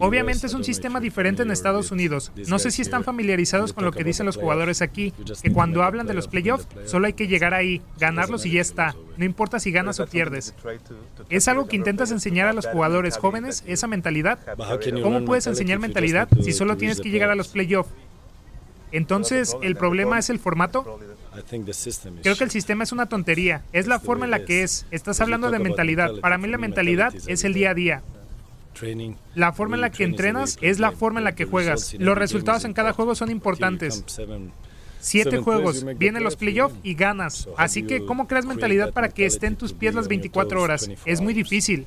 Obviamente es un sistema diferente en Estados Unidos. No sé si están familiarizados con lo que dicen los jugadores aquí, que cuando hablan de los playoffs, solo hay que llegar ahí, ganarlos y ya está. No importa si ganas o pierdes. ¿Es algo que intentas enseñar a los jugadores jóvenes, esa mentalidad? ¿Cómo puedes enseñar mentalidad si solo tienes que llegar a los playoffs? Entonces, ¿el problema es el formato? Creo que el sistema es una tontería. Es la forma en la que es. Estás hablando de mentalidad. Para mí la mentalidad es el día a día. La forma en la que entrenas es la forma en la que juegas. Los resultados en cada juego son importantes. Siete juegos, vienen los playoffs y ganas. Así que, ¿cómo creas mentalidad para que esté en tus pies las 24 horas? Es muy difícil.